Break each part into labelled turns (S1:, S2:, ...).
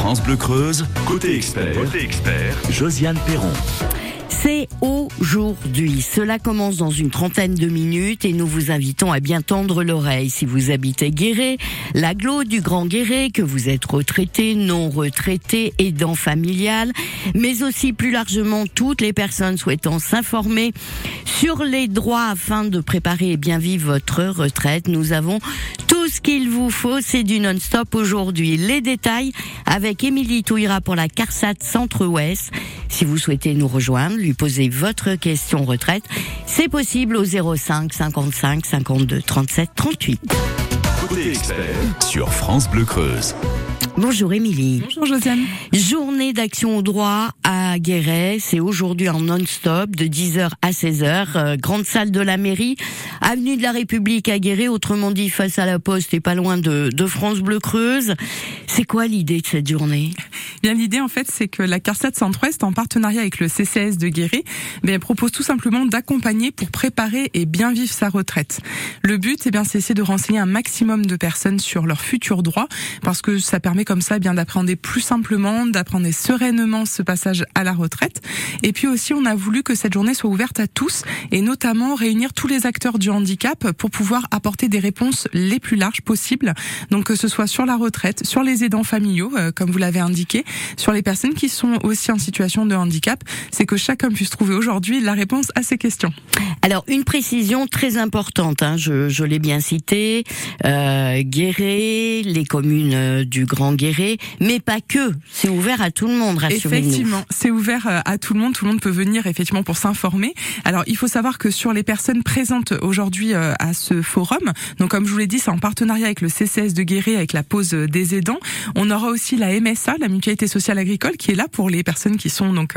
S1: France Bleu Creuse, côté expert, côté expert, Josiane Perron.
S2: C'est aujourd'hui. Cela commence dans une trentaine de minutes et nous vous invitons à bien tendre l'oreille. Si vous habitez Guéret, l'agglo du Grand Guéret, que vous êtes retraité, non retraité, aidant familial, mais aussi plus largement toutes les personnes souhaitant s'informer sur les droits afin de préparer et bien vivre votre retraite, nous avons tout ce qu'il vous faut. C'est du non-stop aujourd'hui. Les détails avec Émilie Touira pour la CARSAT Centre-Ouest. Si vous souhaitez nous rejoindre, lui poser votre question retraite, c'est possible au 05 55 52 37 38.
S1: Côté expert sur France Bleu Creuse.
S2: Bonjour Émilie.
S3: Bonjour Josiane.
S2: Journée d'action au droit à Guéret, c'est aujourd'hui en non-stop de 10h à 16h, euh, grande salle de la mairie, avenue de la République à Guéret, autrement dit face à la poste et pas loin de, de France Bleu Creuse. C'est quoi l'idée de cette journée?
S3: Bien l'idée en fait c'est que la CARSAT Centre-Ouest en partenariat avec le CCS de Guéret ben, propose tout simplement d'accompagner pour préparer et bien vivre sa retraite. Le but eh bien c'est de renseigner un maximum de personnes sur leurs futurs droits parce que ça permet comme ça eh bien d'appréhender plus simplement, d'apprendre sereinement ce passage à la retraite. Et puis aussi, on a voulu que cette journée soit ouverte à tous et notamment réunir tous les acteurs du handicap pour pouvoir apporter des réponses les plus larges possibles. Donc que ce soit sur la retraite, sur les aidants familiaux, euh, comme vous l'avez indiqué, sur les personnes qui sont aussi en situation de handicap, c'est que chacun puisse trouver aujourd'hui la réponse à ces questions.
S2: Alors une précision très importante, hein, je, je l'ai bien cité, euh, Guéret, les communes euh, du Grand Mais pas que. C'est ouvert à tout le monde, rassurez-nous.
S3: Effectivement, c'est ouvert euh, à tout le monde. Tout le monde peut venir effectivement pour s'informer. Alors il faut savoir que sur les personnes présentes aujourd'hui euh, à ce forum, donc comme je vous l'ai dit, c'est en partenariat avec le CCS de Guéret, avec la pause des aidants. On aura aussi la MSA, la Mutualité sociale agricole, qui est là pour les personnes qui sont donc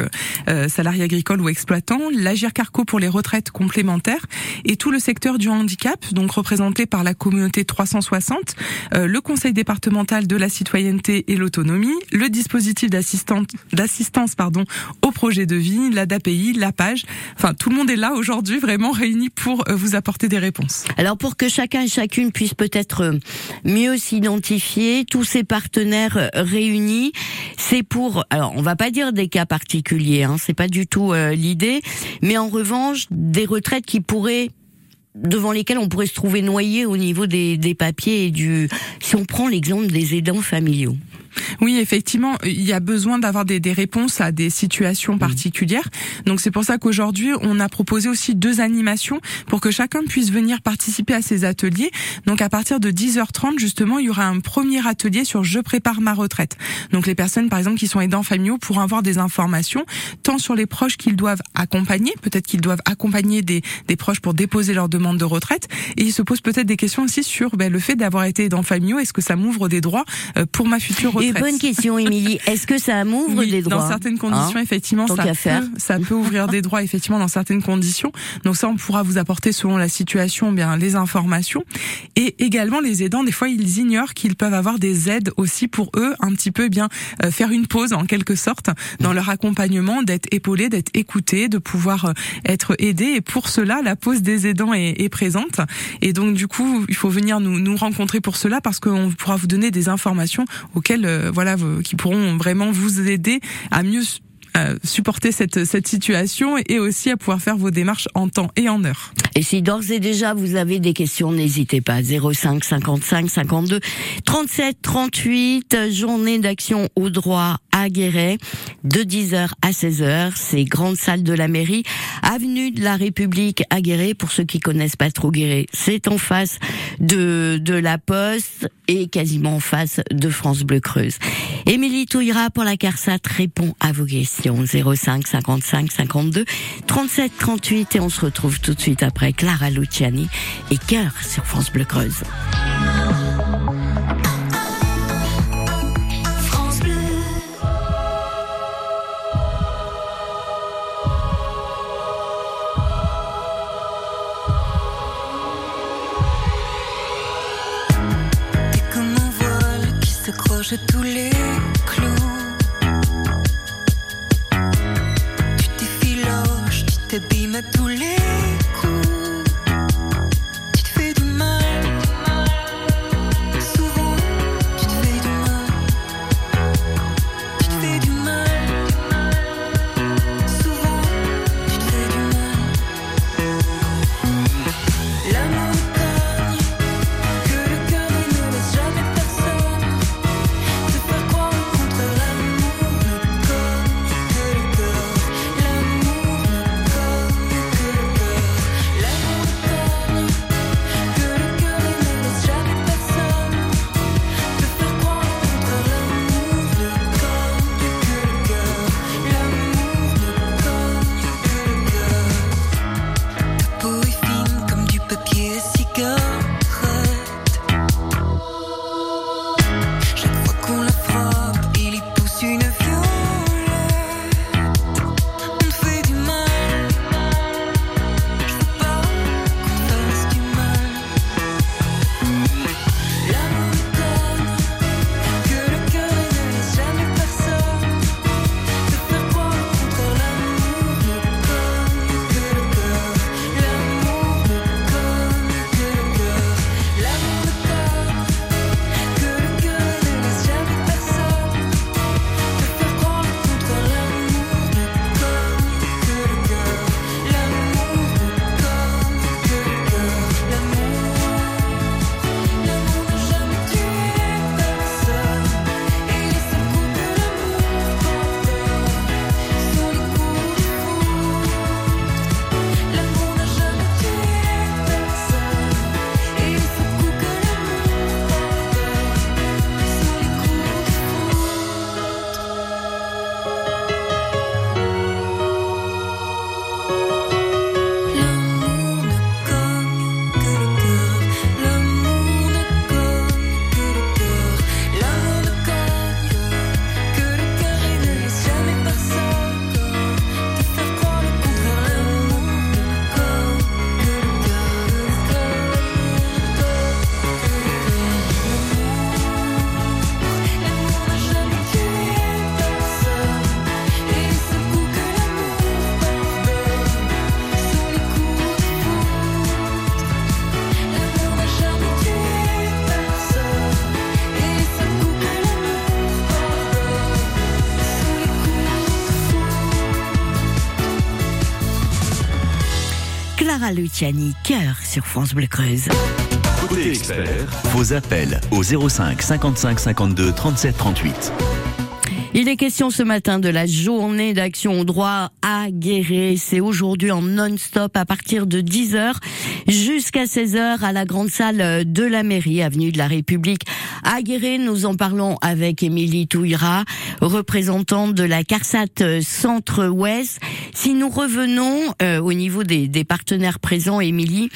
S3: euh, salariés agricoles ou exploitants, l'Agir Carco pour les retraites complémentaires et tout le secteur du handicap, donc représenté par la communauté 360, euh, le Conseil départemental de la citoyenneté et l'autonomie, le dispositif d'assistance pardon au projet de vie, l'ADAPI, la page. Enfin, tout le monde est là aujourd'hui, vraiment réuni pour euh, vous apporter des réponses.
S2: Alors pour que chacun et chacune puisse peut-être euh, mieux s'identifier, tous ces partenaires réunis, c'est pour, alors on va pas dire des cas particuliers, hein, c'est pas du tout l'idée, mais en revanche des retraites qui pourraient devant lesquels on pourrait se trouver noyé au niveau des, des papiers et du. Si on prend l'exemple des aidants familiaux.
S3: Oui, effectivement, il y a besoin d'avoir des, des, réponses à des situations particulières. Donc c'est pour ça qu'aujourd'hui, on a proposé aussi deux animations pour que chacun puisse venir participer à ces ateliers. Donc à partir de 10h30, justement, il y aura un premier atelier sur Je prépare ma retraite. Donc les personnes, par exemple, qui sont aidants familiaux pourront avoir des informations tant sur les proches qu'ils doivent accompagner, peut-être qu'ils doivent accompagner des, des, proches pour déposer leur demande de retraite, et ils se posent peut-être des questions aussi sur ben, le fait d'avoir été aidant familiaux. Est-ce que ça m'ouvre des droits euh, pour ma future retraite
S2: et bonne question, Émilie. Est-ce que ça m'ouvre des droits
S3: Dans certaines conditions, hein effectivement, ça peut, ça peut ouvrir des droits, effectivement, dans certaines conditions. Donc ça, on pourra vous apporter selon la situation, bien les informations. Et également, les aidants, des fois, ils ignorent qu'ils peuvent avoir des aides aussi pour eux, un petit peu, bien euh, faire une pause en quelque sorte dans leur accompagnement, d'être épaulés, d'être écoutés, de pouvoir euh, être aidés. Et pour cela, la pause des aidants est, est présente. Et donc, du coup, il faut venir nous, nous rencontrer pour cela parce qu'on pourra vous donner des informations auxquelles euh, voilà, qui pourront vraiment vous aider à mieux euh, supporter cette, cette situation et aussi à pouvoir faire vos démarches en temps et en heure.
S2: Et si d'ores et déjà vous avez des questions, n'hésitez pas. 05 55 52 37 38, journée d'action au droit à Guéret, de 10h à 16h. C'est grande salle de la mairie, avenue de la République à Guéret. Pour ceux qui connaissent pas trop Guéret, c'est en face de, de la Poste et quasiment en face de France Bleu Creuse. Émilie Touira pour la CARSAT répond à vos questions 05 55 52 37 38 et on se retrouve tout de suite après Clara Luciani et Cœur sur France Bleu Creuse.
S4: Tous les
S2: Clara Luciani, cœur sur France Bleu Creuse.
S1: Côté expert,
S5: Vos appels au 05 55 52 37 38.
S2: Il est question ce matin de la journée d'action au droit à guérir. C'est aujourd'hui en non-stop à partir de 10h jusqu'à 16h à la grande salle de la mairie, avenue de la République à Guéret. Nous en parlons avec Émilie Touira, représentante de la CARSAT Centre-Ouest. Si nous revenons euh, au niveau des, des partenaires présents, Émilie,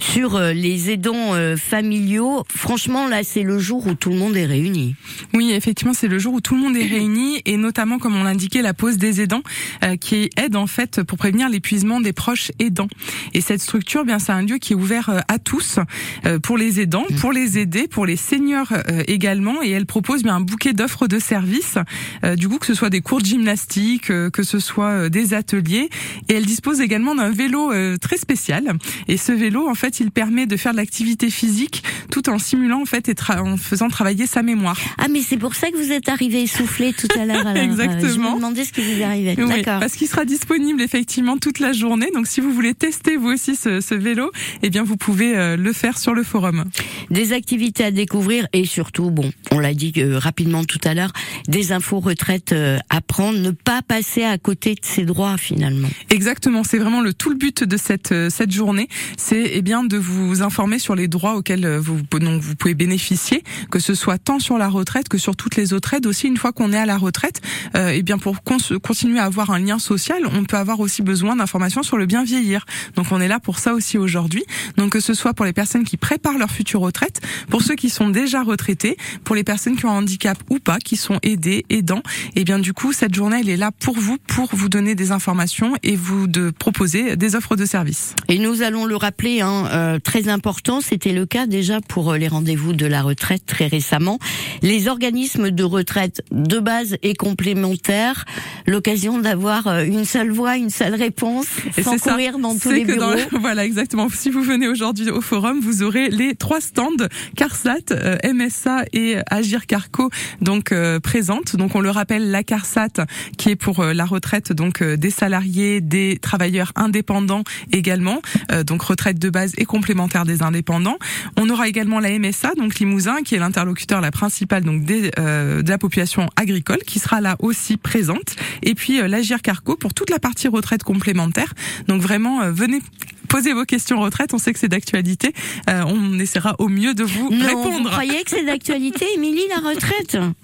S2: sur euh, les aidants euh, familiaux, franchement là c'est le jour où tout le monde est réuni.
S3: Oui, effectivement, c'est le jour où tout le monde est réuni et notamment, comme on l'indiquait, la pause des aidants euh, qui aide en fait pour prévenir l'épuisement des proches aidants. Et cette structure, bien, c'est un lieu qui est ouvert euh, à tous euh, pour les aidants, pour les aider, pour les seniors euh, également. Et elle propose bien un bouquet d'offres de services, euh, du coup que ce soit des cours de gymnastique, euh, que ce soit euh, des ateliers. Et elle dispose également d'un vélo euh, très spécial. Et ce vélo, en fait, il permet de faire de l'activité physique tout en simulant en fait et tra- en faisant travailler sa mémoire.
S2: Ah mais c'est pour ça que vous êtes arrivé essoufflé tout à l'heure. alors, euh,
S3: Exactement.
S2: je me demandais ce qui vous arrivait.
S3: Oui,
S2: D'accord.
S3: parce qu'il sera disponible effectivement toute la journée. Donc si vous voulez tester vous aussi ce, ce vélo, eh bien vous pouvez euh, le faire sur le forum.
S2: Des activités à découvrir et surtout, bon, on l'a dit euh, rapidement tout à l'heure, des infos retraite à prendre, ne pas passer à côté de ses droits finalement.
S3: Exactement, c'est vraiment le tout le but de cette cette journée, c'est eh bien de vous informer sur les droits auxquels vous dont vous pouvez bénéficier, que ce soit tant sur la retraite que sur toutes les autres aides aussi une fois qu'on est à la retraite. Euh, eh bien pour continuer à avoir un lien social, on peut avoir aussi besoin d'informations sur le bien vieillir. Donc on est là pour ça aussi aujourd'hui. Donc que ce soit pour les personnes qui préparent leur future retraite, pour ceux qui sont déjà retraités, pour les personnes qui ont un handicap ou pas, qui sont aidés, aidants, et bien du coup cette journée elle est là pour vous, pour vous donner des informations et vous de proposer des offres de services.
S2: Et nous allons le rappeler, hein, euh, très important, c'était le cas déjà pour euh, les rendez-vous de la retraite très récemment. Les organismes de retraite de base et complémentaires, l'occasion d'avoir euh, une seule voix, une seule réponse,
S3: Et
S2: sans
S3: c'est ça.
S2: courir dans tous les bureaux.
S3: dans- voilà, exactement. Si vous venez aujourd'hui au forum, vous aurez les trois stands CARSAT, euh, MSA et Agir Carco donc euh, présentes. Donc on le rappelle, la CARSAT qui est pour euh, la retraite donc euh, des salariés, des travailleurs indépendants également, euh, donc retraite de base et complémentaire des indépendants. On aura également la MSA donc Limousin qui est l'interlocuteur la principale donc des, euh, de la population agricole qui sera là aussi présente. Et puis euh, l'Agir Carco pour toute la partie retraite complémentaire. Donc vraiment euh, venez poser vos questions retraite. On sait que c'est d'actualité. Euh, on essaiera au mieux de vous
S2: Non, vous
S3: répondre.
S2: croyez que c'est d'actualité, Émilie, la retraite? Hein,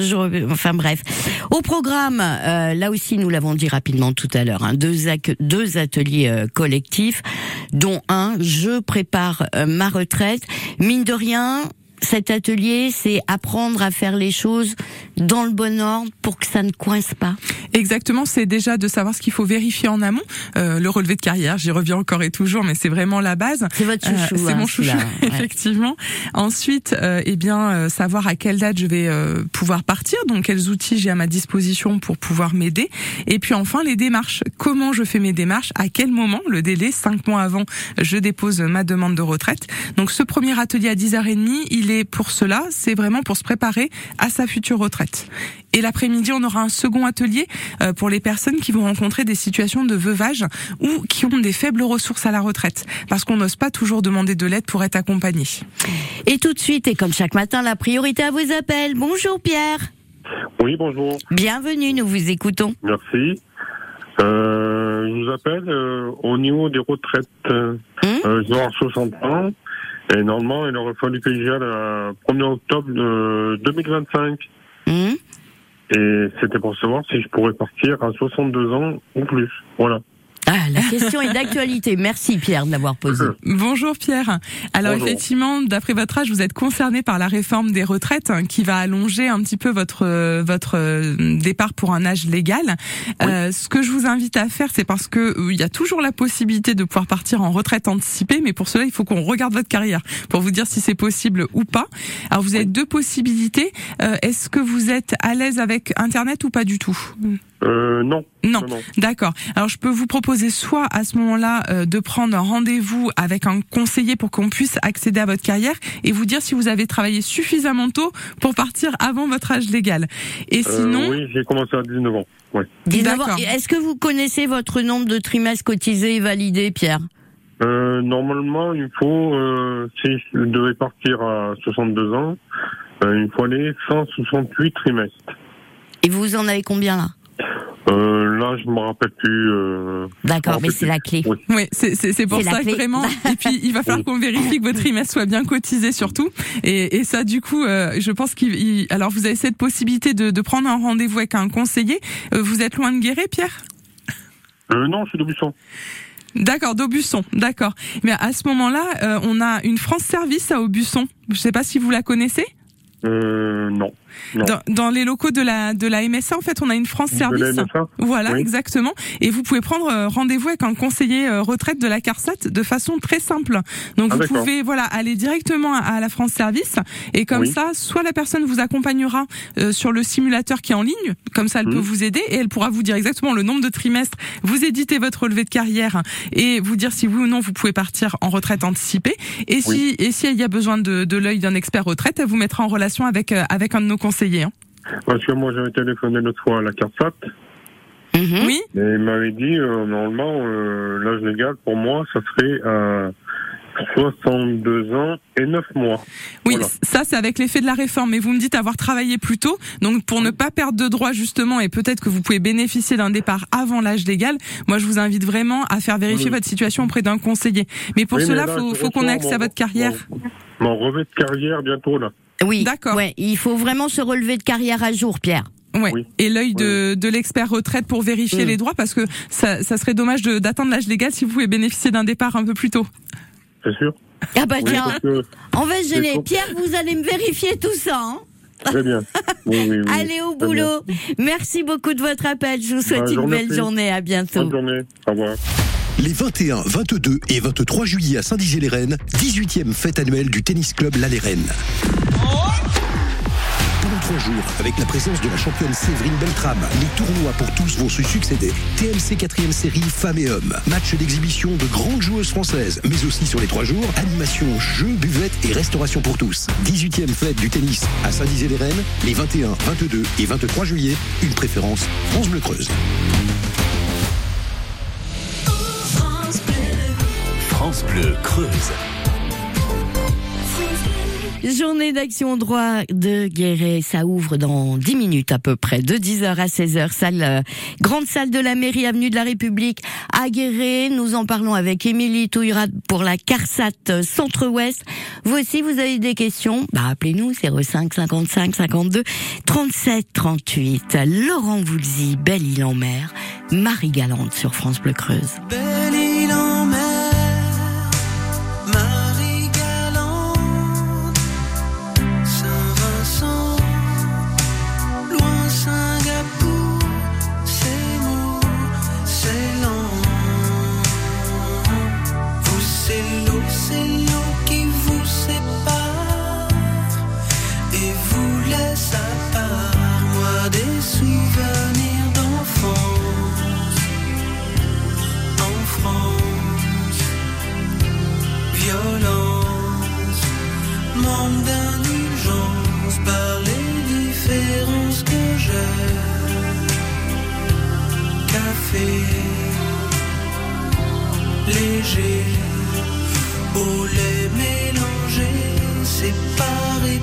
S2: je- Enfin bref. Au programme, euh, là aussi nous l'avons dit rapidement tout à l'heure, hein, deux, ateliers euh, collectifs, dont un, je prépare ma retraite. Mine de rien, cet atelier, c'est apprendre à faire les choses dans le bon ordre pour que ça ne coince pas.
S3: Exactement, c'est déjà de savoir ce qu'il faut vérifier en amont. Euh, le relevé de carrière, j'y reviens encore et toujours, mais c'est vraiment la base.
S2: C'est votre
S3: Euh,
S2: chouchou.
S3: c'est
S2: hein,
S3: mon chouchou,
S2: ouais.
S3: effectivement. Ensuite, euh, eh bien, euh, savoir à quelle date je vais euh, pouvoir partir, donc quels outils j'ai à ma disposition pour pouvoir m'aider. Et puis enfin, les démarches. Comment je fais mes démarches? À quel moment? Le délai, cinq mois avant, je dépose ma demande de retraite. Donc ce premier atelier à 10h30, il est pour cela, c'est vraiment pour se préparer à sa future retraite. Et l'après-midi, on aura un second atelier euh, pour les personnes qui vont rencontrer des situations de veuvage ou qui ont des faibles ressources à la retraite, parce qu'on n'ose pas toujours demander de l'aide pour être accompagné.
S2: Et tout de suite, et comme chaque matin, la priorité à vos appels. Bonjour Pierre.
S6: Oui, bonjour.
S2: Bienvenue, nous vous écoutons.
S6: Merci. Euh, je vous appelle euh, au niveau des retraites. Euh,
S2: Hum
S6: euh, je vais avoir 60 ans. Et normalement, il aurait fallu que j'y aille le 1er octobre de 2025.
S2: Hum
S6: Et c'était pour savoir si je pourrais partir à 62 ans ou plus. Voilà.
S2: Ah, la question est d'actualité. Merci Pierre de l'avoir posée.
S3: Bonjour Pierre. Alors
S6: Bonjour.
S3: effectivement, d'après votre âge, vous êtes concerné par la réforme des retraites hein, qui va allonger un petit peu votre euh, votre euh, départ pour un âge légal. Euh, ce que je vous invite à faire, c'est parce que euh, il y a toujours la possibilité de pouvoir partir en retraite anticipée, mais pour cela, il faut qu'on regarde votre carrière pour vous dire si c'est possible ou pas. Alors vous avez deux possibilités. Euh, Est-ce que vous êtes à l'aise avec Internet ou pas du tout?
S6: Euh, non.
S3: Non.
S6: non.
S3: D'accord. Alors je peux vous proposer soit à ce moment-là euh, de prendre un rendez-vous avec un conseiller pour qu'on puisse accéder à votre carrière et vous dire si vous avez travaillé suffisamment tôt pour partir avant votre âge légal. Et
S6: Euh,
S3: sinon,
S6: oui, j'ai commencé à 19 ans. Ouais.
S2: 19 ans.
S3: D'accord.
S2: Et Est-ce que vous connaissez votre nombre de trimestres cotisés et validés, Pierre
S6: Euh, normalement, il faut, euh, si je devais partir à 62 ans, euh, il faut aller 168 trimestres.
S2: Et vous en avez combien là?
S6: Euh, là, je me rappelle plus. Euh,
S2: D'accord, mais c'est la clé.
S6: Oui.
S3: Oui, c'est c'est- c'est pour ça que vraiment. Et puis il va falloir qu'on vérifie que votre trimestre soit bien cotisé surtout. Et, et ça, du coup, euh, je pense qu'il. il- Alors vous avez cette possibilité de, de prendre un rendez-vous avec un conseiller. Euh, vous êtes loin de Guéret, Pierre?
S6: Euh, non, je suis de Buisson.
S3: D'accord, d'Aubusson, d'accord. Mais à ce moment-là, euh, on a une France Service à Aubusson. Je sais pas si vous la connaissez?
S6: Euh, non.
S3: Dans, dans les locaux de la de la MSA, en fait, on a une France Service. Voilà,
S6: Oui.
S3: exactement. Et vous pouvez prendre euh, rendez-vous avec un conseiller euh, retraite de la CARSAT de façon très simple. Donc
S6: Ah,
S3: vous pouvez voilà aller directement à, la France Service et comme
S6: Oui.
S3: ça, soit la personne vous accompagnera euh, sur le simulateur qui est en ligne, comme ça elle peut
S6: Mhm.
S3: vous aider et elle pourra vous dire exactement le nombre de trimestres, vous éditer votre relevé de carrière et vous dire si oui ou non vous pouvez partir en retraite anticipée. Et si
S6: Oui.
S3: et si il y a besoin de, de l'œil d'un expert retraite, elle vous mettra en relation avec euh, avec un de nos conseillers. Hein.
S6: Parce que moi, j'avais téléphoné l'autre fois à la CARSAT
S2: Mhm.
S3: Oui.
S6: et il m'avait dit, euh, normalement, euh, l'âge légal pour moi, ça serait à 62 ans et 9 mois.
S3: Oui,
S6: Voilà.
S3: ça c'est avec l'effet de la réforme. Mais vous me dites avoir travaillé plus tôt, donc pour ne pas perdre de droits justement, et peut-être que vous pouvez bénéficier d'un départ avant l'âge légal. Moi, je vous invite vraiment à faire vérifier
S6: Oui.
S3: votre situation auprès d'un conseiller. Mais pour
S6: Oui,
S3: cela,
S6: là,
S3: faut, qu'on ait accès à votre carrière.
S6: Mon, mon de carrière bientôt, là.
S2: Oui,
S3: D'accord.
S2: Ouais, il faut vraiment se relever de carrière à jour, Pierre.
S3: Ouais.
S6: Oui.
S3: Et l'œil de, de l'expert retraite pour vérifier
S6: Mm.
S3: les droits, parce que ça, ça serait dommage de- d'atteindre l'âge légal si vous pouvez bénéficier d'un départ un peu plus tôt.
S6: C'est sûr
S2: Ah bah
S6: Oui,
S2: tiens, on va se gêner. Pierre, vous allez me vérifier tout ça. hein
S6: très bien. Oui, oui, oui.
S2: Allez au
S6: Très bien.
S2: boulot. Merci beaucoup de votre appel. Je vous souhaite
S6: Bah, je
S2: une belle journée. À bientôt.
S6: Bonne journée. Au revoir.
S7: Les 21, 22 et 23 juillet à Saint-Dizier-les-Rennes, 18e fête annuelle du tennis club La. Pendant trois jours, avec la présence de la championne Séverine Beltrame, les tournois pour tous vont se succéder. TMC 4 série femmes et hommes, match d'exhibition de grandes joueuses françaises, mais aussi sur les trois jours, animation, jeux, buvette et restauration pour tous. 18e fête du tennis à Saint-Dizier-les-Rennes, les 21, 22 et 23 juillet, une préférence France Bleu Creuse.
S5: France Bleu Creuse.
S2: Journée d'action droit de Guéret, ça ouvre dans 10 minutes à peu près, de 10h à 16h, salle, euh, grande salle de la mairie, avenue de la République à Guéret. Nous en parlons avec Émilie Touillerat pour la CARSAT euh, Centre-Ouest. Vous aussi, vous avez des questions? Bah appelez-nous 05 55 52 37 38. Laurent Voulzy, Belle-Île-en-Mer, Marie Galante sur France Bleu Creuse.
S4: Belle léger, au lait mélangé, séparé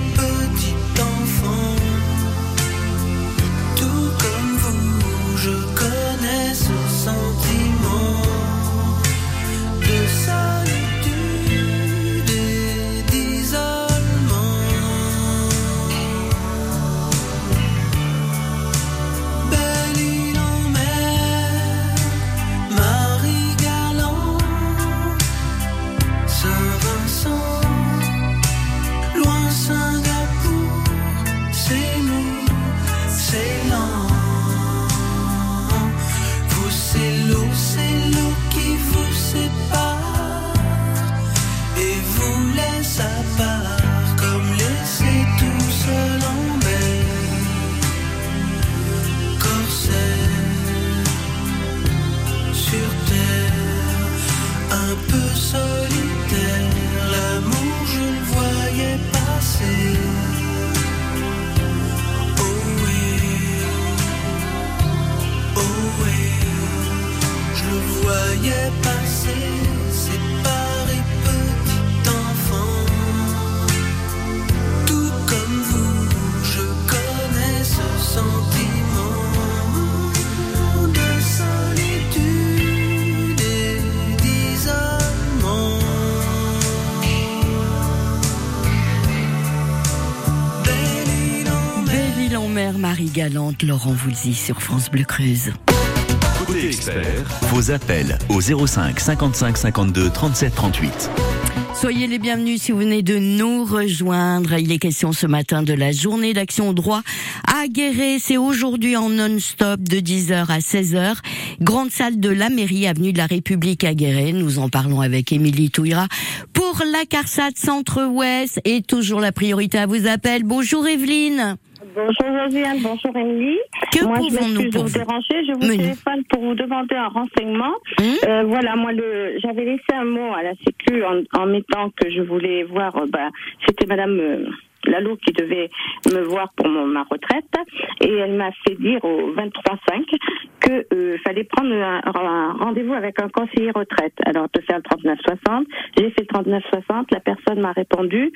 S4: galante,
S2: Laurent Voulzy sur France Bleu Creuse.
S1: Côté expert,
S5: Vos appels au 05 55 52 37 38.
S2: Soyez les bienvenus si vous venez de nous rejoindre. Il est question ce matin de la journée d'action au droit à Guéret. C'est aujourd'hui en non-stop de 10h à 16h. Grande salle de la mairie, avenue de la République à Guéret. Nous en parlons avec Émilie Touira pour la CARSAT Centre-Ouest et toujours la priorité à vous appelle. Bonjour Evelyne.
S8: Bonjour Josiane, bonjour Émilie.
S2: Que
S8: moi, je
S2: pouvons-nous
S8: m'excuse de
S2: pour
S8: vous déranger. Je vous téléphone pour vous demander un renseignement.
S2: Hum
S8: Euh, voilà, moi, le, j'avais laissé un mot à la Sécu en, en mettant que je voulais voir. euh, bah, c'était Madame euh, Lalo qui devait me voir pour mon, ma retraite, et elle m'a fait dire au 23-5 que euh, fallait prendre un, un rendez-vous avec un conseiller retraite. Alors de faire le 39-60, j'ai fait le 39-60. La personne m'a répondu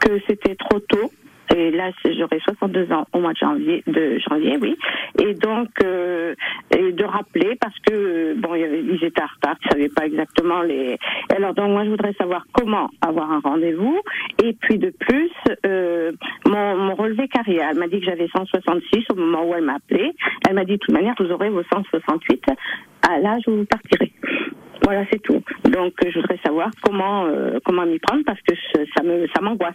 S8: que c'était trop tôt. Et là, j'aurai 62 ans au mois de janvier, de janvier, oui. Et donc, euh, de rappeler parce que euh, bon, ils étaient en retard, ils savaient pas exactement les. Alors donc, moi, je voudrais savoir comment avoir un rendez-vous. Et puis de plus, euh, mon, mon relevé carrière. Elle m'a dit que j'avais 166 au moment où elle m'a appelé. Elle m'a dit de toute manière, vous aurez vos 168 à l'âge où vous partirez. Voilà, c'est tout. Donc, je voudrais savoir comment euh, comment m'y prendre parce que ça me ça m'angoisse.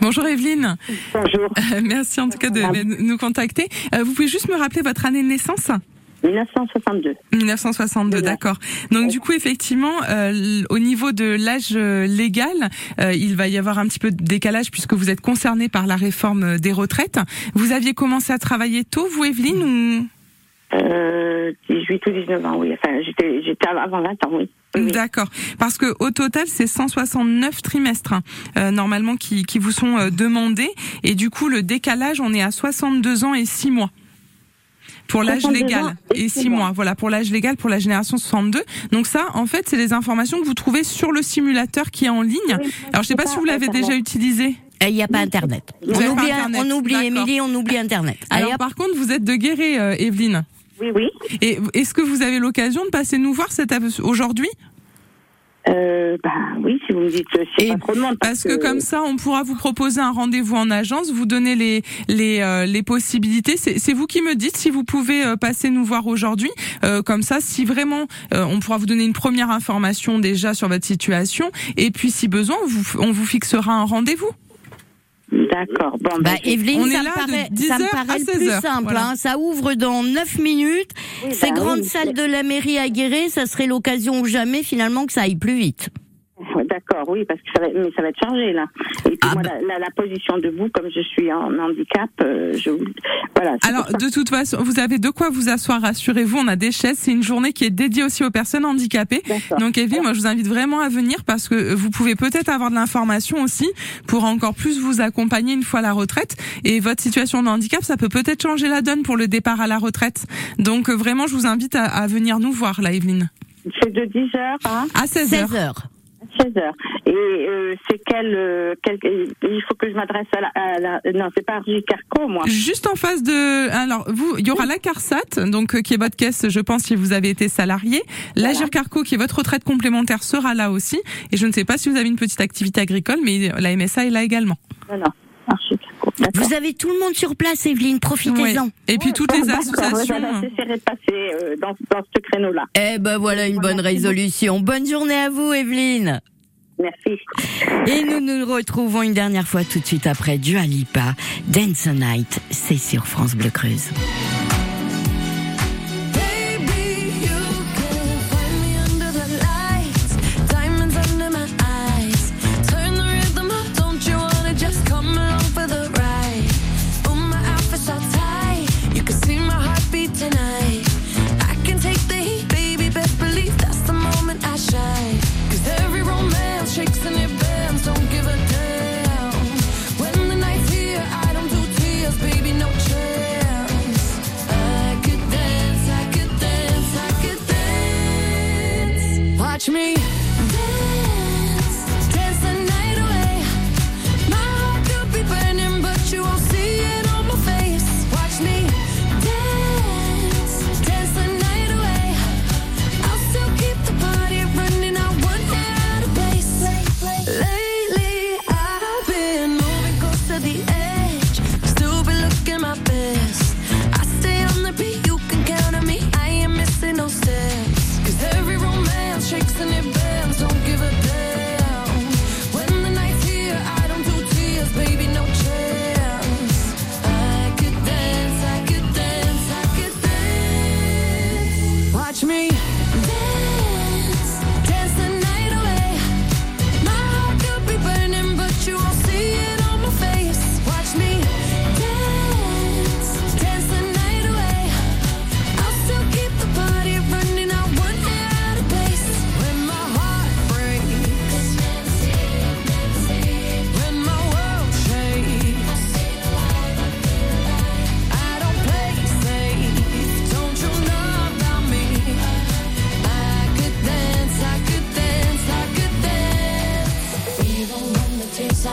S3: Bonjour Evelyne.
S8: Bonjour.
S3: Euh, Merci en tout cas de de nous contacter. Euh, vous pouvez juste me rappeler votre année de naissance?
S8: 1962.
S3: 1962,
S8: Oui.
S3: d'accord. Donc du coup, effectivement, euh, au niveau de l'âge euh, légal, euh, il va y avoir un petit peu de décalage puisque vous êtes concerné par la réforme euh, des retraites. Vous aviez commencé à travailler tôt, vous, Evelyne, ou?
S8: Euh, 18 ou 19 ans, oui. Enfin, j'étais, j'étais avant 20 ans, oui.
S3: D'accord. Parce que au total, c'est 169 trimestres hein, euh, normalement qui, qui vous sont euh, demandés, et du coup, le décalage, on est à 62 ans et 6 mois. Pour l'âge
S8: 62
S3: légal
S8: et
S3: et
S8: six
S3: 6 mois.
S8: mois.
S3: voilà pour l'âge légal pour la génération 62. Donc ça, en fait, c'est les informations que vous trouvez sur le simulateur qui est en ligne.
S8: Oui,
S3: Alors je sais pas si vous l'avez déjà utilisé.
S2: Il n'y a pas Internet. On oublie,
S3: Internet,
S2: on oublie. Émilie, on oublie Internet.
S3: Alors par contre, vous êtes de Guéret, euh, Evelyne.
S8: Oui, oui.
S3: Et est-ce que vous avez l'occasion de passer nous voir aujourd'hui?
S8: Euh, bah, oui, si vous me dites, c'est
S3: Et
S8: pas trop de monde.
S3: Parce que comme ça, on pourra vous proposer un rendez-vous en agence, vous donner les les, euh, les possibilités. C'est vous qui me dites si vous pouvez euh, passer nous voir aujourd'hui. Euh, comme ça, si vraiment, euh, on pourra vous donner une première information déjà sur votre situation. Et puis, si besoin, vous, on vous fixera un rendez-vous.
S8: D'accord. Bon,
S2: Bah,
S8: bah,
S2: Evelyne,
S3: on est
S2: ça,
S3: là
S2: me
S3: de
S2: paraît,
S3: 10
S2: ça me paraît le
S3: 16
S2: plus
S3: heures,
S2: simple.
S3: voilà.
S2: hein. Ça ouvre dans 9 minutes.
S8: Oui,
S2: Ces
S8: bah
S2: grandes
S8: oui,
S2: salles de la mairie à Guéret, ça serait l'occasion ou jamais finalement que ça aille plus vite.
S8: D'accord, oui, parce que ça va, mais ça va être chargé là. Et puis
S2: Ah
S8: moi,
S2: bah.
S8: la, la, la position debout, comme je suis en handicap, euh, je voilà.
S3: Alors, de toute façon, vous avez de quoi vous asseoir, rassurez-vous. On a des chaises. C'est une journée qui est dédiée aussi aux personnes handicapées. Donc, Evelyne, moi, je vous invite vraiment à venir parce que vous pouvez peut-être avoir de l'information aussi pour encore plus vous accompagner une fois la retraite. Et votre situation de handicap, ça peut peut-être changer la donne pour le départ à la retraite. Donc, euh, vraiment, je vous invite à, à venir nous voir, là, Evelyne.
S8: C'est de 10 heures à
S3: À 16 heures.
S2: 16 heures.
S8: 16 heures. Et euh, c'est quel, euh, quel, il faut que je m'adresse à la, à la non, c'est pas Carco, moi.
S3: Juste en face de, alors vous, il y aura la CARSAT, donc euh, qui est votre caisse, je pense, si vous avez été salarié. La Gircarco, qui est votre retraite complémentaire, sera là aussi. Et je ne sais pas si vous avez une petite activité agricole, mais la MSA est là également.
S8: Non,
S2: Vous avez tout le monde sur place, Evelyne, profitez-en.
S3: Ouais. Et puis toutes les associations.
S8: de passer euh, dans, dans ce créneau-là.
S2: Eh ben voilà une bonne résolution. Bonne journée à vous, Evelyne.
S8: Merci.
S2: Et nous nous retrouvons une dernière fois tout de suite après Dua Lipa. Dance the Night, c'est sur France Bleu Creuse.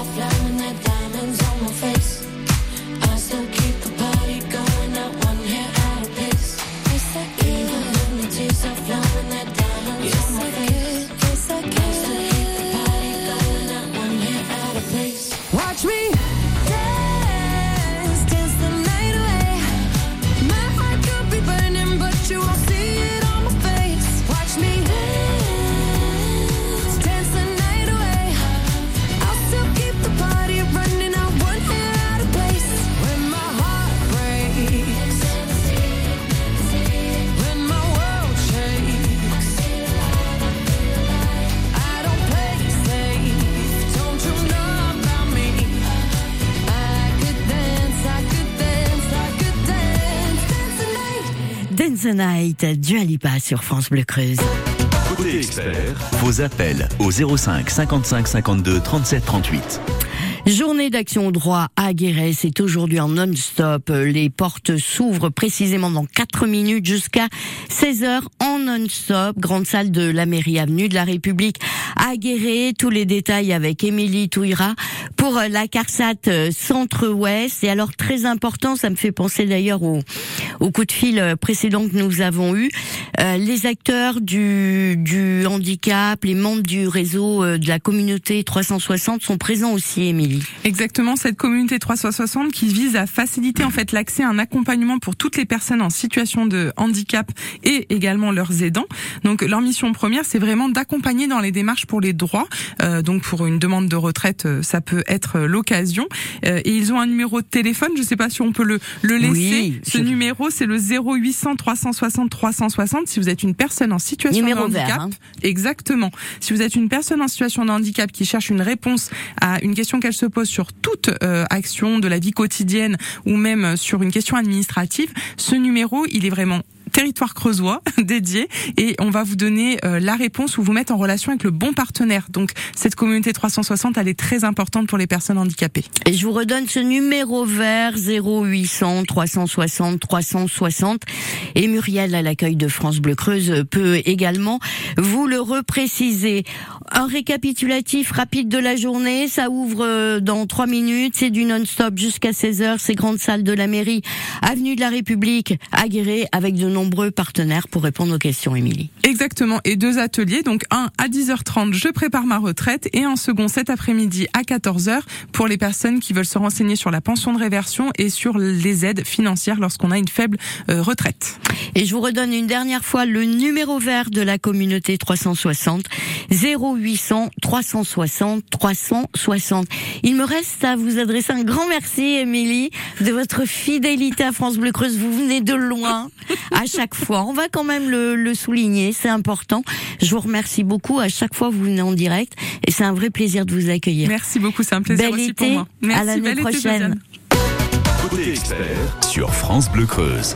S9: fly.
S2: Dance the Night, Dua Lipa sur France Bleu Creuse.
S1: Côté expert,
S5: Vos appels au 05 55 52 37 38.
S2: Journée d'action droit à Guéret, c'est aujourd'hui en non-stop. Les portes s'ouvrent précisément dans 4 minutes jusqu'à 16h en non-stop. Grande salle de la mairie avenue de la République à Guéret. Tous les détails avec Émilie Touira pour la CARSAT euh, Centre-Ouest. Et alors très important, ça me fait penser d'ailleurs au, au coup de fil euh, précédent que nous avons eu. Euh, les acteurs du, du handicap, les membres du réseau de la communauté 360 sont présents aussi, Émilie.
S3: Exactement, cette communauté 360 qui vise à faciliter en fait l'accès à un accompagnement pour toutes les personnes en situation de handicap et également leurs aidants. Donc leur mission première, c'est vraiment d'accompagner dans les démarches pour les droits. Euh, donc pour une demande de retraite, euh, ça peut être euh, l'occasion. Euh, et ils ont un numéro de téléphone, je ne sais pas si on peut le, le laisser.
S2: Oui,
S3: Ce
S2: je-
S3: numéro, c'est le 0800 360 360 si vous êtes une personne en situation
S2: Numéro
S3: de
S2: vert,
S3: handicap.
S2: hein.
S3: Exactement. Si vous êtes une personne en situation de handicap qui cherche une réponse à une question qu'elle se pose sur toute euh, action de la vie quotidienne ou même sur une question administrative, ce numéro, il est vraiment territoire creusois dédié et on va vous donner euh, la réponse ou vous mettre en relation avec le bon partenaire. Donc cette communauté 360, elle est très importante pour les personnes handicapées.
S2: Et je vous redonne ce numéro vert 0800 360 360 et Muriel à l'accueil de France Bleu Creuse peut également vous le repréciser. Un récapitulatif rapide de la journée, ça ouvre euh, dans trois minutes, c'est du non-stop jusqu'à 16h, c'est grande salle de la mairie, avenue de la République Guéret avec de nombreux partenaires pour répondre aux questions Émilie.
S3: Exactement, et deux ateliers, donc un à 10h30, je prépare ma retraite, et un second cet après-midi à 14h pour les personnes qui veulent se renseigner sur la pension de réversion et sur les aides financières lorsqu'on a une faible euh, retraite.
S2: Et je vous redonne une dernière fois le numéro vert de la communauté 360 0800 360 360. Il me reste à vous adresser un grand merci, Émilie, de votre fidélité à France Bleu Creuse. Vous venez de loin à chaque fois. On va quand même le, le souligner, c'est important. Je vous remercie beaucoup. À chaque fois, vous venez en direct et c'est un vrai plaisir de vous accueillir.
S3: Merci beaucoup, c'est un plaisir
S2: Bel
S3: aussi
S2: été,
S3: pour moi. Merci,
S2: à l'année
S3: été,
S2: prochaine.
S3: Josiane.
S1: côté expert.
S5: Sur France Bleu Creuse.